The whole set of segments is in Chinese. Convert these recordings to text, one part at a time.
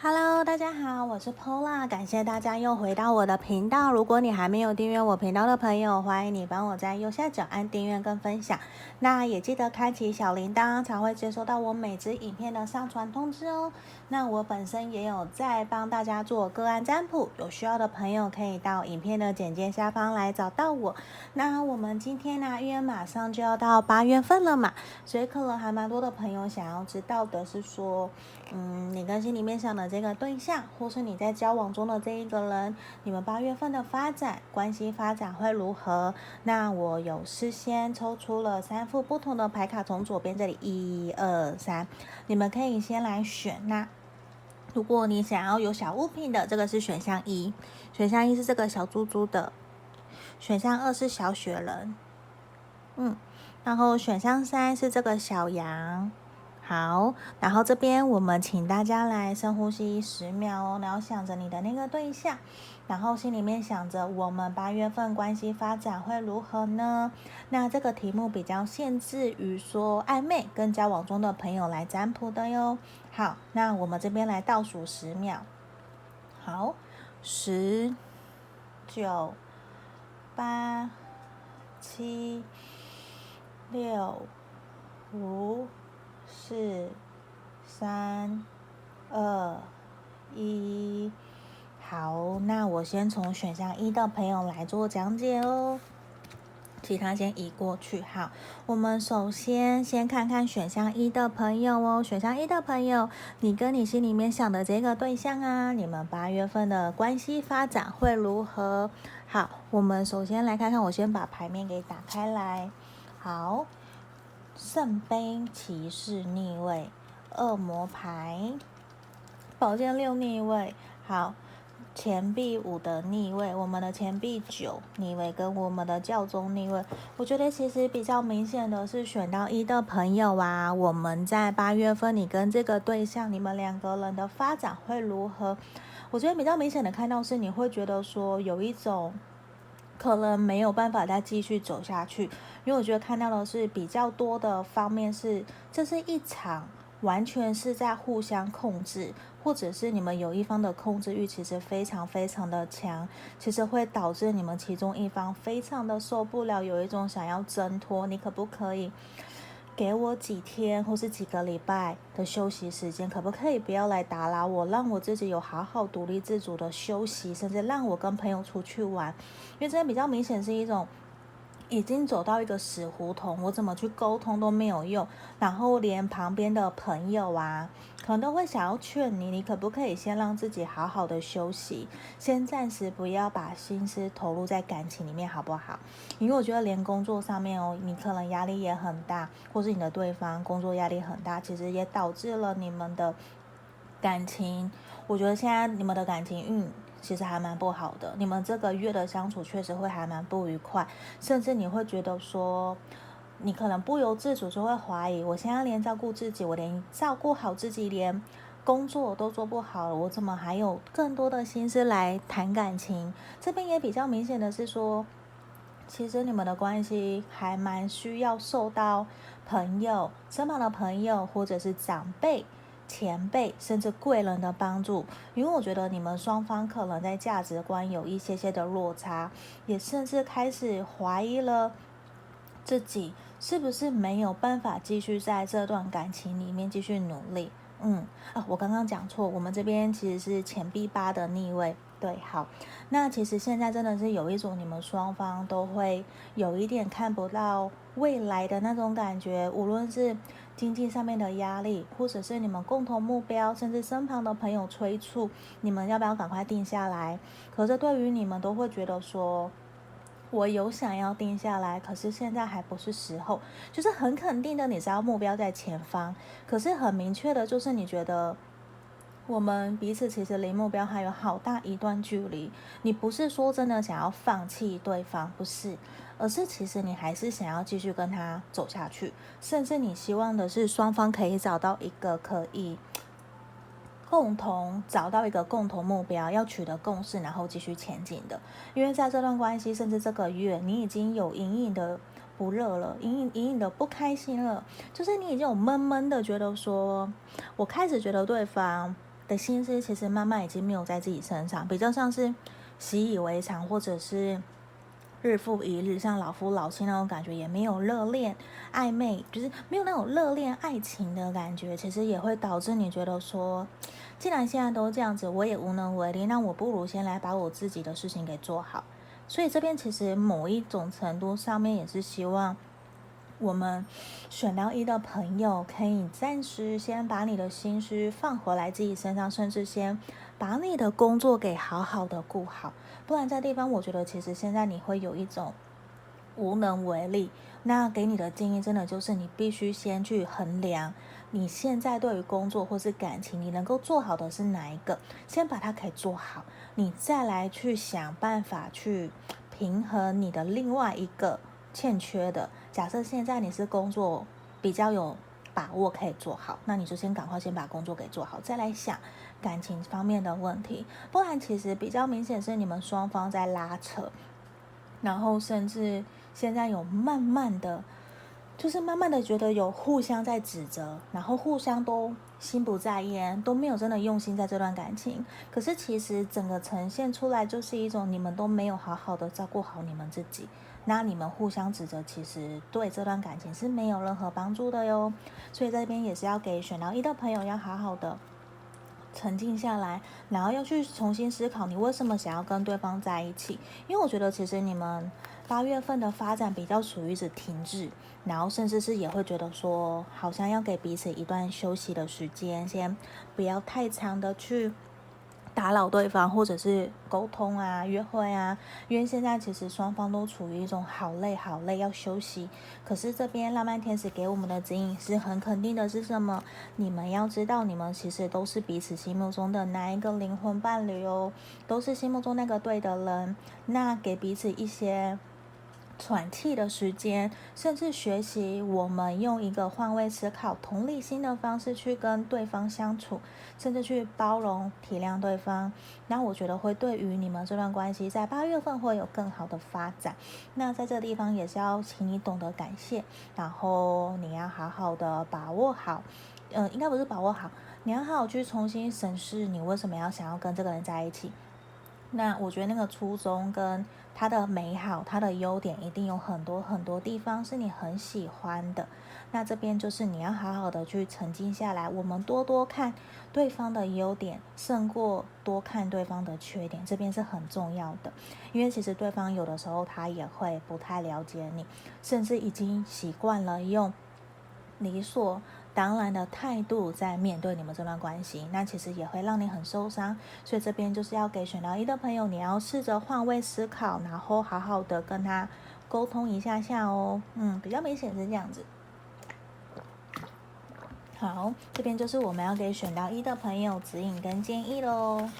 Hello，大家好，我是 Pola，感谢大家又回到我的频道。如果你还没有订阅我频道的朋友，欢迎你帮我在右下角按订阅跟分享。那也记得开启小铃铛，才会接收到我每支影片的上传通知哦。那我本身也有在帮大家做个案占卜，有需要的朋友可以到影片的简介下方来找到我。那我们今天呢，因为马上就要到八月份了嘛，所以可能还蛮多的朋友想要知道的是说，嗯，你跟心里面想的。这个对象，或是你在交往中的这一个人，你们八月份的发展关系发展会如何？那我有事先抽出了三副不同的牌卡，从左边这里一二三，你们可以先来选。那如果你想要有小物品的，这个是选项一，选项一是这个小猪猪的，选项二是小雪人，嗯，然后选项三是这个小羊。好，然后这边我们请大家来深呼吸十秒哦，然后想着你的那个对象，然后心里面想着我们八月份关系发展会如何呢？那这个题目比较限制于说暧昧跟交往中的朋友来占卜的哟。好，那我们这边来倒数十秒。好，十、九、八、七、六、五。四、三、二、一，好，那我先从选项一的朋友来做讲解哦，其他先移过去。好，我们首先先看看选项一的朋友哦，选项一的朋友，你跟你心里面想的这个对象啊，你们八月份的关系发展会如何？好，我们首先来看看，我先把牌面给打开来，好。圣杯骑士逆位，恶魔牌，宝剑六逆位，好，钱币五的逆位，我们的钱币九逆位跟我们的教宗逆位，我觉得其实比较明显的是选到一的朋友啊，我们在八月份你跟这个对象，你们两个人的发展会如何？我觉得比较明显的看到是你会觉得说有一种。可能没有办法再继续走下去，因为我觉得看到的是比较多的方面是，这是一场完全是在互相控制，或者是你们有一方的控制欲其实非常非常的强，其实会导致你们其中一方非常的受不了，有一种想要挣脱，你可不可以？给我几天或是几个礼拜的休息时间，可不可以不要来打扰我，让我自己有好好独立自主的休息，甚至让我跟朋友出去玩。因为这样比较明显是一种已经走到一个死胡同，我怎么去沟通都没有用，然后连旁边的朋友啊。可能都会想要劝你，你可不可以先让自己好好的休息，先暂时不要把心思投入在感情里面，好不好？因为我觉得连工作上面哦，你可能压力也很大，或是你的对方工作压力很大，其实也导致了你们的感情。我觉得现在你们的感情运其实还蛮不好的，你们这个月的相处确实会还蛮不愉快，甚至你会觉得说。你可能不由自主就会怀疑，我现在连照顾自己，我连照顾好自己，连工作都做不好了，我怎么还有更多的心思来谈感情？这边也比较明显的是说，其实你们的关系还蛮需要受到朋友、身旁的朋友，或者是长辈、前辈，甚至贵人的帮助，因为我觉得你们双方可能在价值观有一些些的落差，也甚至开始怀疑了自己。是不是没有办法继续在这段感情里面继续努力？嗯啊，我刚刚讲错，我们这边其实是钱币八的逆位。对，好，那其实现在真的是有一种你们双方都会有一点看不到未来的那种感觉，无论是经济上面的压力，或者是你们共同目标，甚至身旁的朋友催促你们要不要赶快定下来。可是对于你们都会觉得说。我有想要定下来，可是现在还不是时候。就是很肯定的，你知道目标在前方，可是很明确的，就是你觉得我们彼此其实离目标还有好大一段距离。你不是说真的想要放弃对方，不是，而是其实你还是想要继续跟他走下去，甚至你希望的是双方可以找到一个可以。共同找到一个共同目标，要取得共识，然后继续前进的。因为在这段关系，甚至这个月，你已经有隐隐的不热了，隐隐隐隐的不开心了。就是你已经有闷闷的觉得说，我开始觉得对方的心思，其实慢慢已经没有在自己身上，比较像是习以为常，或者是。日复一日，像老夫老妻那种感觉，也没有热恋暧昧，就是没有那种热恋爱情的感觉。其实也会导致你觉得说，既然现在都这样子，我也无能为力，那我不如先来把我自己的事情给做好。所以这边其实某一种程度上面也是希望我们选到一的朋友，可以暂时先把你的心思放回来自己身上，甚至先把你的工作给好好的顾好。不然，这地方我觉得其实现在你会有一种无能为力。那给你的建议，真的就是你必须先去衡量你现在对于工作或是感情，你能够做好的是哪一个，先把它给做好，你再来去想办法去平衡你的另外一个欠缺的。假设现在你是工作比较有把握可以做好，那你就先赶快先把工作给做好，再来想。感情方面的问题，不然其实比较明显是你们双方在拉扯，然后甚至现在有慢慢的，就是慢慢的觉得有互相在指责，然后互相都心不在焉，都没有真的用心在这段感情。可是其实整个呈现出来就是一种你们都没有好好的照顾好你们自己，那你们互相指责，其实对这段感情是没有任何帮助的哟。所以这边也是要给选到一的朋友要好好的。沉静下来，然后要去重新思考你为什么想要跟对方在一起。因为我觉得其实你们八月份的发展比较属于是停滞，然后甚至是也会觉得说，好像要给彼此一段休息的时间，先不要太长的去。打扰对方，或者是沟通啊、约会啊，因为现在其实双方都处于一种好累、好累要休息。可是这边浪漫天使给我们的指引是很肯定的，是什么？你们要知道，你们其实都是彼此心目中的哪一个灵魂伴侣哦，都是心目中那个对的人。那给彼此一些。喘气的时间，甚至学习我们用一个换位思考、同理心的方式去跟对方相处，甚至去包容、体谅对方。那我觉得会对于你们这段关系，在八月份会有更好的发展。那在这个地方也是要请你懂得感谢，然后你要好好的把握好，呃，应该不是把握好，你要好好去重新审视你为什么要想要跟这个人在一起。那我觉得那个初衷跟他的美好，他的优点一定有很多很多地方是你很喜欢的。那这边就是你要好好的去沉静下来，我们多多看对方的优点，胜过多看对方的缺点。这边是很重要的，因为其实对方有的时候他也会不太了解你，甚至已经习惯了用理所。当然的态度在面对你们这段关系，那其实也会让你很受伤。所以这边就是要给选到一的朋友，你要试着换位思考，然后好好的跟他沟通一下下哦。嗯，比较明显是这样子。好，这边就是我们要给选到一的朋友指引跟建议喽。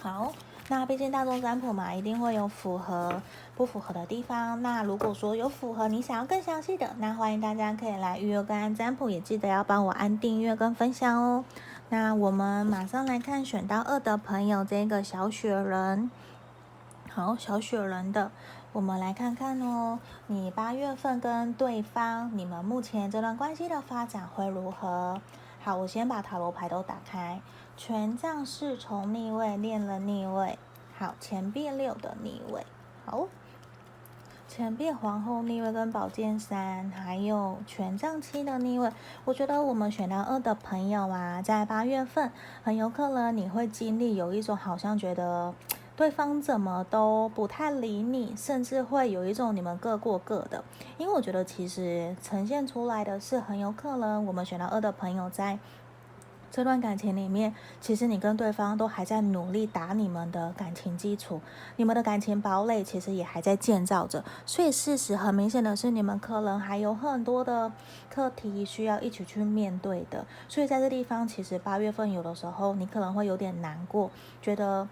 好。那毕竟大众占卜嘛，一定会有符合不符合的地方。那如果说有符合，你想要更详细的，那欢迎大家可以来预约个案占卜，也记得要帮我按订阅跟分享哦。那我们马上来看选到二的朋友，这个小雪人。好，小雪人的，我们来看看哦，你八月份跟对方，你们目前这段关系的发展会如何？好，我先把塔罗牌都打开。权杖侍从逆位，练了逆位，好，钱币六的逆位，好，钱币皇后逆位跟宝剑三，还有权杖七的逆位。我觉得我们选到二的朋友啊，在八月份很有可能你会经历有一种好像觉得对方怎么都不太理你，甚至会有一种你们各过各的。因为我觉得其实呈现出来的是很有可能我们选到二的朋友在。这段感情里面，其实你跟对方都还在努力打你们的感情基础，你们的感情堡垒其实也还在建造着。所以事实很明显的是，你们可能还有很多的课题需要一起去面对的。所以在这地方，其实八月份有的时候你可能会有点难过，觉得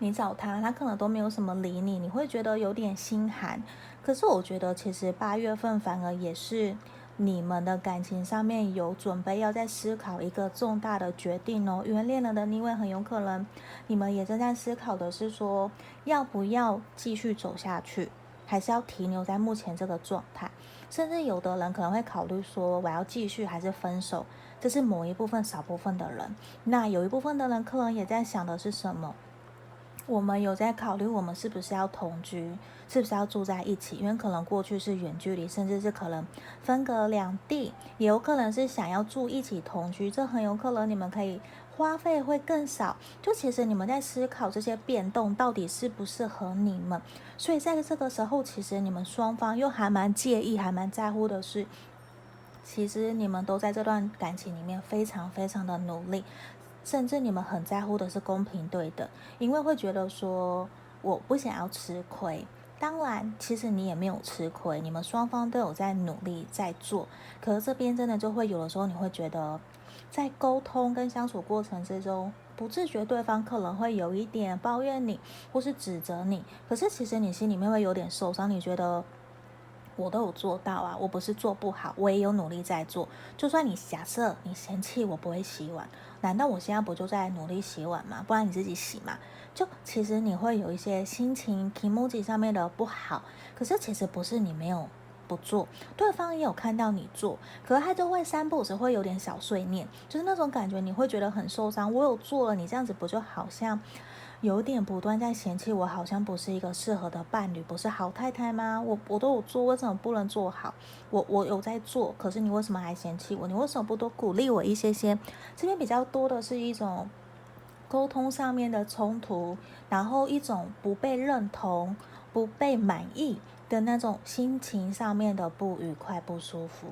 你找他，他可能都没有什么理你，你会觉得有点心寒。可是我觉得，其实八月份反而也是。你们的感情上面有准备要再思考一个重大的决定哦，因为恋人的逆位很有可能，你们也正在思考的是说，要不要继续走下去，还是要停留在目前这个状态，甚至有的人可能会考虑说，我要继续还是分手。这是某一部分少部分的人。那有一部分的人可能也在想的是什么？我们有在考虑，我们是不是要同居，是不是要住在一起？因为可能过去是远距离，甚至是可能分隔两地，也有可能是想要住一起同居。这很有可能你们可以花费会更少。就其实你们在思考这些变动到底适不适合你们，所以在这个时候，其实你们双方又还蛮介意，还蛮在乎的是，其实你们都在这段感情里面非常非常的努力。甚至你们很在乎的是公平对等，因为会觉得说我不想要吃亏。当然，其实你也没有吃亏，你们双方都有在努力在做。可是这边真的就会有的时候，你会觉得在沟通跟相处过程之中，不自觉对方可能会有一点抱怨你，或是指责你。可是其实你心里面会有点受伤，你觉得。我都有做到啊，我不是做不好，我也有努力在做。就算你假设你嫌弃我不会洗碗，难道我现在不就在努力洗碗吗？不然你自己洗嘛。就其实你会有一些心情、気持ち上面的不好，可是其实不是你没有不做，对方也有看到你做，可是他就会三步只会有点小碎念，就是那种感觉，你会觉得很受伤。我有做了，你这样子不就好像？有点不断在嫌弃我，好像不是一个适合的伴侣，不是好太太吗？我我都有做，为什么不能做好？我我有在做，可是你为什么还嫌弃我？你为什么不多鼓励我一些些？这边比较多的是一种沟通上面的冲突，然后一种不被认同、不被满意的那种心情上面的不愉快、不舒服。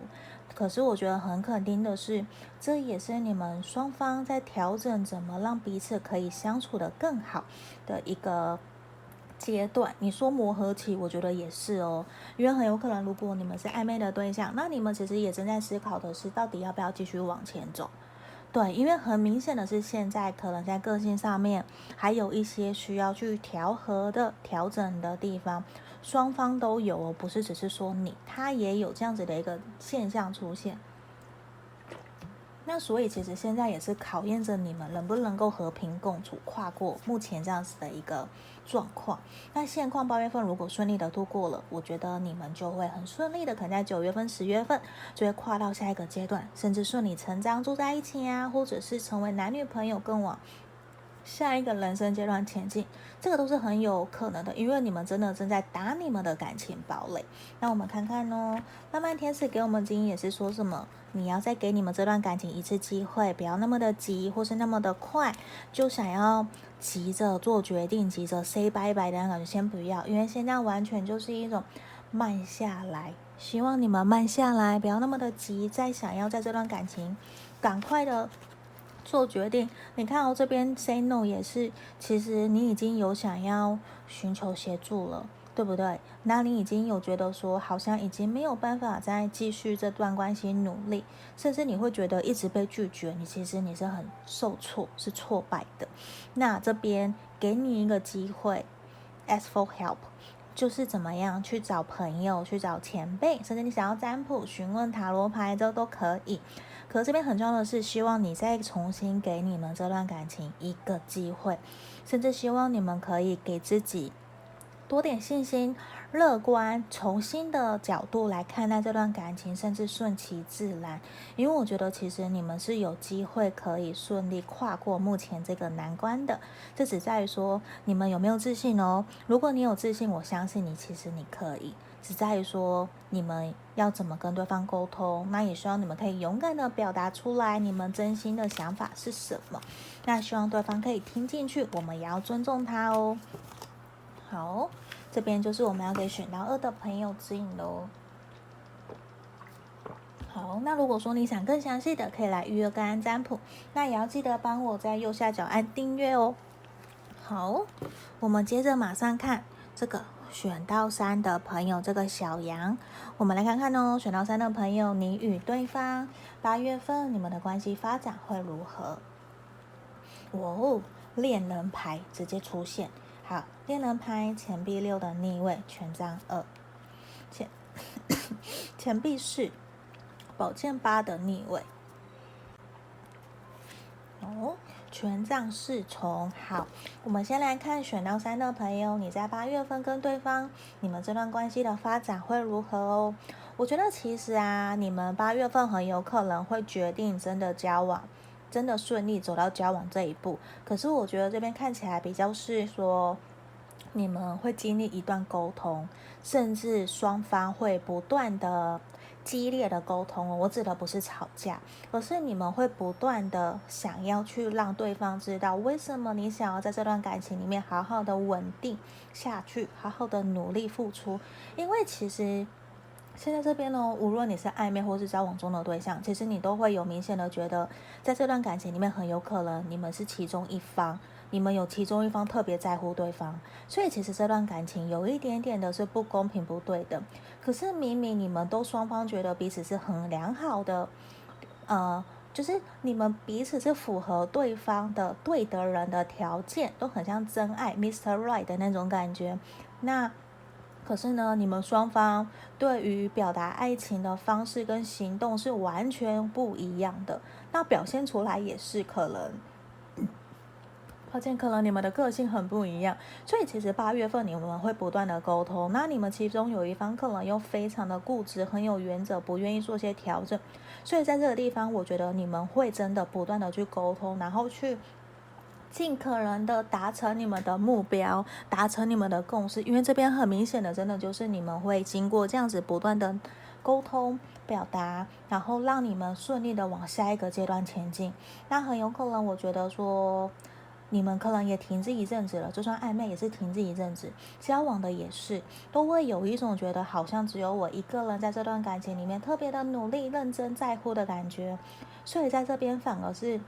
可是我觉得很肯定的是，这也是你们双方在调整怎么让彼此可以相处得更好的一个阶段。你说磨合期，我觉得也是哦，因为很有可能，如果你们是暧昧的对象，那你们其实也正在思考的是，到底要不要继续往前走。对，因为很明显的是，现在可能在个性上面还有一些需要去调和的调整的地方。双方都有哦，不是只是说你，他也有这样子的一个现象出现。那所以其实现在也是考验着你们能不能够和平共处，跨过目前这样子的一个状况。那现况八月份如果顺利的度过了，我觉得你们就会很顺利的，可能在九月份、十月份就会跨到下一个阶段，甚至顺理成章住在一起啊，或者是成为男女朋友，更往。下一个人生阶段前进，这个都是很有可能的，因为你们真的正在打你们的感情堡垒。那我们看看哦，浪漫天使给我们经验也是说什么？你要再给你们这段感情一次机会，不要那么的急，或是那么的快，就想要急着做决定，急着 say bye bye 的感觉，先不要，因为现在完全就是一种慢下来，希望你们慢下来，不要那么的急，再想要在这段感情赶快的。做决定，你看哦，这边 say no 也是，其实你已经有想要寻求协助了，对不对？那你已经有觉得说，好像已经没有办法再继续这段关系努力，甚至你会觉得一直被拒绝，你其实你是很受挫，是挫败的。那这边给你一个机会，ask for help，就是怎么样去找朋友，去找前辈，甚至你想要占卜、询问塔罗牌，这都可以。可这边很重要的是，希望你再重新给你们这段感情一个机会，甚至希望你们可以给自己多点信心、乐观，从新的角度来看待这段感情，甚至顺其自然。因为我觉得其实你们是有机会可以顺利跨过目前这个难关的，这只在于说你们有没有自信哦。如果你有自信，我相信你，其实你可以。只在于说你们要怎么跟对方沟通，那也希望你们可以勇敢的表达出来，你们真心的想法是什么。那希望对方可以听进去，我们也要尊重他哦。好，这边就是我们要给选到二的朋友指引喽。好，那如果说你想更详细的，可以来预约个案占卜，那也要记得帮我在右下角按订阅哦。好，我们接着马上看这个。选到三的朋友，这个小羊，我们来看看哦。选到三的朋友，你与对方八月份你们的关系发展会如何？哦，恋人牌直接出现。好，恋人牌钱币六的逆位，权杖二，钱 钱币四，宝剑八的逆位。哦。权杖侍从，好，我们先来看选到三的朋友，你在八月份跟对方，你们这段关系的发展会如何哦？我觉得其实啊，你们八月份很有可能会决定真的交往，真的顺利走到交往这一步。可是我觉得这边看起来比较是说，你们会经历一段沟通，甚至双方会不断的。激烈的沟通哦，我指的不是吵架，而是你们会不断的想要去让对方知道为什么你想要在这段感情里面好好的稳定下去，好好的努力付出。因为其实现在这边呢，无论你是暧昧或是交往中的对象，其实你都会有明显的觉得，在这段感情里面很有可能你们是其中一方。你们有其中一方特别在乎对方，所以其实这段感情有一点点的是不公平、不对的。可是明明你们都双方觉得彼此是很良好的，呃，就是你们彼此是符合对方的对的人的条件，都很像真爱，Mr. Right 的那种感觉。那可是呢，你们双方对于表达爱情的方式跟行动是完全不一样的，那表现出来也是可能。抱歉，可能你们的个性很不一样，所以其实八月份你们会不断的沟通。那你们其中有一方可能又非常的固执，很有原则，不愿意做些调整。所以在这个地方，我觉得你们会真的不断的去沟通，然后去尽可能的达成你们的目标，达成你们的共识。因为这边很明显的，真的就是你们会经过这样子不断的沟通表达，然后让你们顺利的往下一个阶段前进。那很有可能，我觉得说。你们可能也停滞一阵子了，就算暧昧也是停滞一阵子，交往的也是，都会有一种觉得好像只有我一个人在这段感情里面特别的努力、认真、在乎的感觉，所以在这边反而是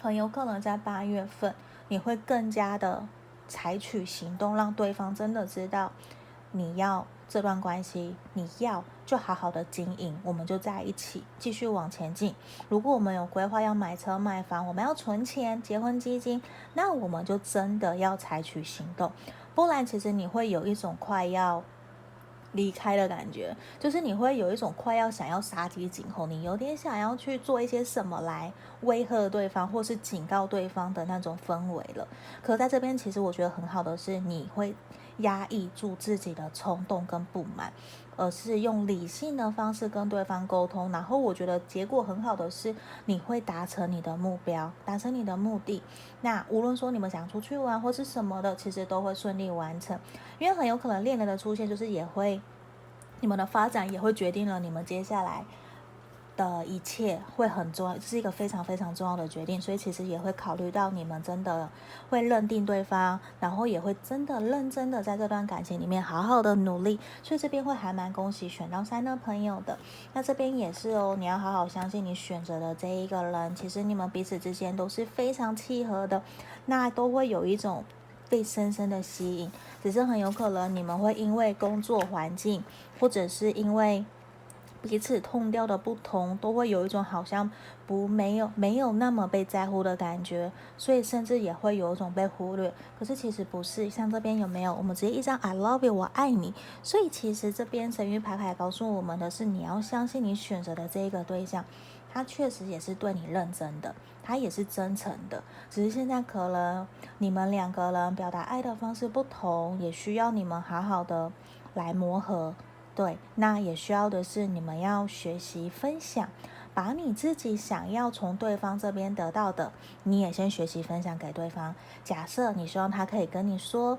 很有可能在八月份你会更加的采取行动，让对方真的知道你要。这段关系你要就好好的经营，我们就在一起继续往前进。如果我们有规划要买车买房，我们要存钱结婚基金，那我们就真的要采取行动，不然其实你会有一种快要离开的感觉，就是你会有一种快要想要杀鸡儆猴，你有点想要去做一些什么来威吓对方或是警告对方的那种氛围了。可在这边，其实我觉得很好的是你会。压抑住自己的冲动跟不满，而是用理性的方式跟对方沟通。然后我觉得结果很好的是，你会达成你的目标，达成你的目的。那无论说你们想出去玩或是什么的，其实都会顺利完成。因为很有可能恋人的出现，就是也会你们的发展也会决定了你们接下来。的一切会很重要，这是一个非常非常重要的决定，所以其实也会考虑到你们真的会认定对方，然后也会真的认真的在这段感情里面好好的努力，所以这边会还蛮恭喜选到三的朋友的。那这边也是哦，你要好好相信你选择的这一个人，其实你们彼此之间都是非常契合的，那都会有一种被深深的吸引，只是很有可能你们会因为工作环境，或者是因为。彼此痛调的不同，都会有一种好像不没有没有那么被在乎的感觉，所以甚至也会有一种被忽略。可是其实不是，像这边有没有？我们直接一张 I love you，我爱你。所以其实这边神谕牌牌告诉我们的是，你要相信你选择的这一个对象，他确实也是对你认真的，他也是真诚的。只是现在可能你们两个人表达爱的方式不同，也需要你们好好的来磨合。对，那也需要的是你们要学习分享，把你自己想要从对方这边得到的，你也先学习分享给对方。假设你希望他可以跟你说，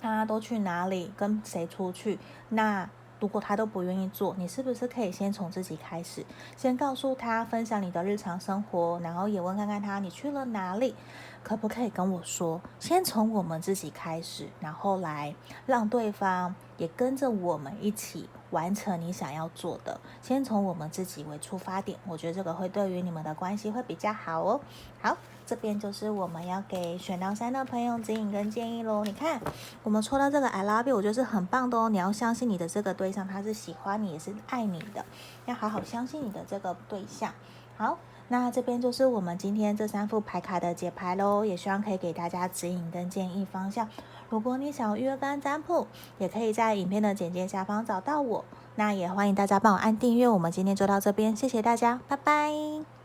他都去哪里，跟谁出去，那如果他都不愿意做，你是不是可以先从自己开始，先告诉他分享你的日常生活，然后也问看看他你去了哪里。可不可以跟我说？先从我们自己开始，然后来让对方也跟着我们一起完成你想要做的。先从我们自己为出发点，我觉得这个会对于你们的关系会比较好哦。好，这边就是我们要给选到三的朋友指引跟建议喽。你看，我们抽到这个 I love you，我觉得是很棒的哦。你要相信你的这个对象，他是喜欢你，也是爱你的，要好好相信你的这个对象。好。那这边就是我们今天这三副牌卡的解牌喽，也希望可以给大家指引跟建议方向。如果你想预约干占卜，也可以在影片的简介下方找到我。那也欢迎大家帮我按订阅。我们今天就到这边，谢谢大家，拜拜。